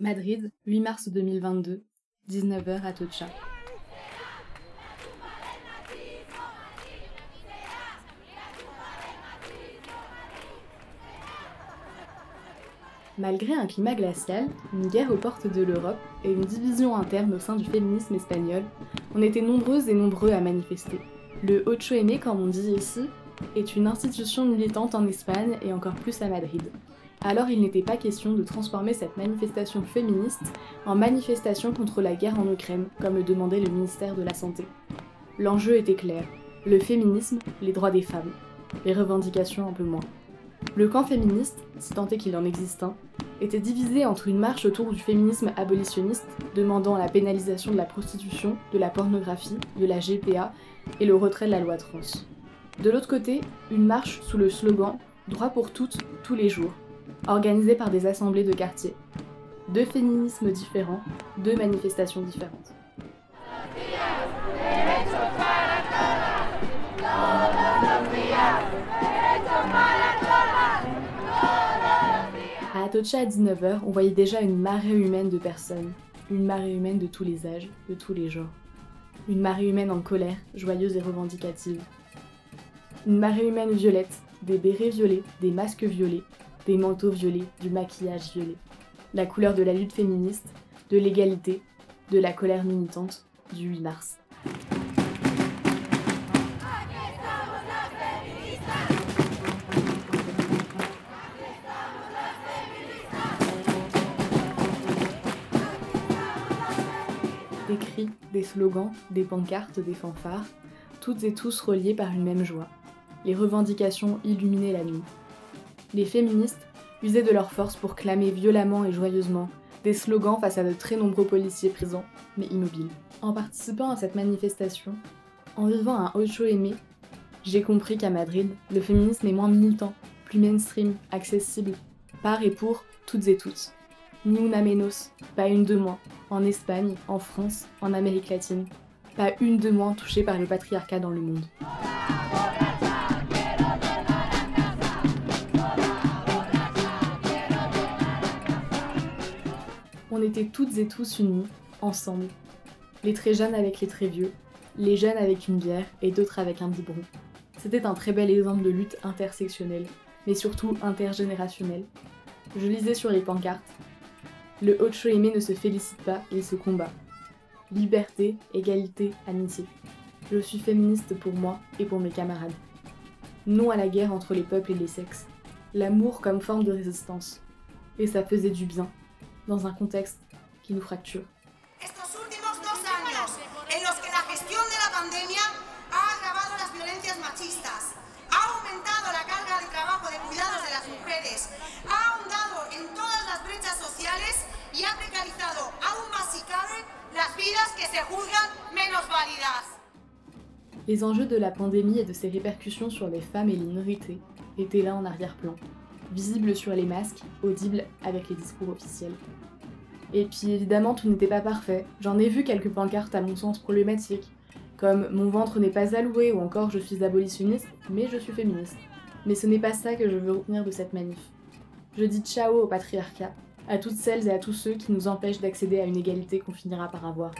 Madrid, 8 mars 2022, 19h à Tocha. Malgré un climat glacial, une guerre aux portes de l'Europe et une division interne au sein du féminisme espagnol, on était nombreuses et nombreux à manifester. Le Ocho M, comme on dit ici, est une institution militante en Espagne et encore plus à Madrid. Alors il n'était pas question de transformer cette manifestation féministe en manifestation contre la guerre en Ukraine, comme le demandait le ministère de la Santé. L'enjeu était clair, le féminisme, les droits des femmes, les revendications un peu moins. Le camp féministe, si tant est qu'il en existe un, était divisé entre une marche autour du féminisme abolitionniste, demandant la pénalisation de la prostitution, de la pornographie, de la GPA et le retrait de la loi trans. De l'autre côté, une marche sous le slogan Droit pour toutes, tous les jours, organisée par des assemblées de quartier. Deux féminismes différents, deux manifestations différentes. À Atocha à 19h, on voyait déjà une marée humaine de personnes, une marée humaine de tous les âges, de tous les genres. Une marée humaine en colère, joyeuse et revendicative. Une marée humaine violette, des bérets violets, des masques violets, des manteaux violets, du maquillage violet. La couleur de la lutte féministe, de l'égalité, de la colère militante du 8 mars. Des cris, des slogans, des pancartes, des fanfares, toutes et tous reliés par une même joie. Les revendications illuminaient la nuit. Les féministes usaient de leur force pour clamer violemment et joyeusement des slogans face à de très nombreux policiers présents, mais immobiles. En participant à cette manifestation, en vivant un Ocho aimé, j'ai compris qu'à Madrid, le féminisme est moins militant, plus mainstream, accessible, par et pour toutes et toutes. Ni una menos, pas une de moins, en Espagne, en France, en Amérique latine. Pas une de moins touchée par le patriarcat dans le monde. On était toutes et tous unis, ensemble. Les très jeunes avec les très vieux, les jeunes avec une bière et d'autres avec un biberon. C'était un très bel exemple de lutte intersectionnelle, mais surtout intergénérationnelle. Je lisais sur les pancartes Le Ocho aimé ne se félicite pas, il se combat. Liberté, égalité, amitié. Je suis féministe pour moi et pour mes camarades. Non à la guerre entre les peuples et les sexes. L'amour comme forme de résistance. Et ça faisait du bien, dans un contexte qui nous fracture. Les enjeux de la pandémie et de ses répercussions sur les femmes et les minorités étaient là en arrière-plan, visibles sur les masques, audibles avec les discours officiels. Et puis évidemment, tout n'était pas parfait. J'en ai vu quelques pancartes à mon sens problématiques, comme Mon ventre n'est pas alloué ou encore Je suis abolitionniste, mais je suis féministe. Mais ce n'est pas ça que je veux retenir de cette manif. Je dis ciao au patriarcat, à toutes celles et à tous ceux qui nous empêchent d'accéder à une égalité qu'on finira par avoir.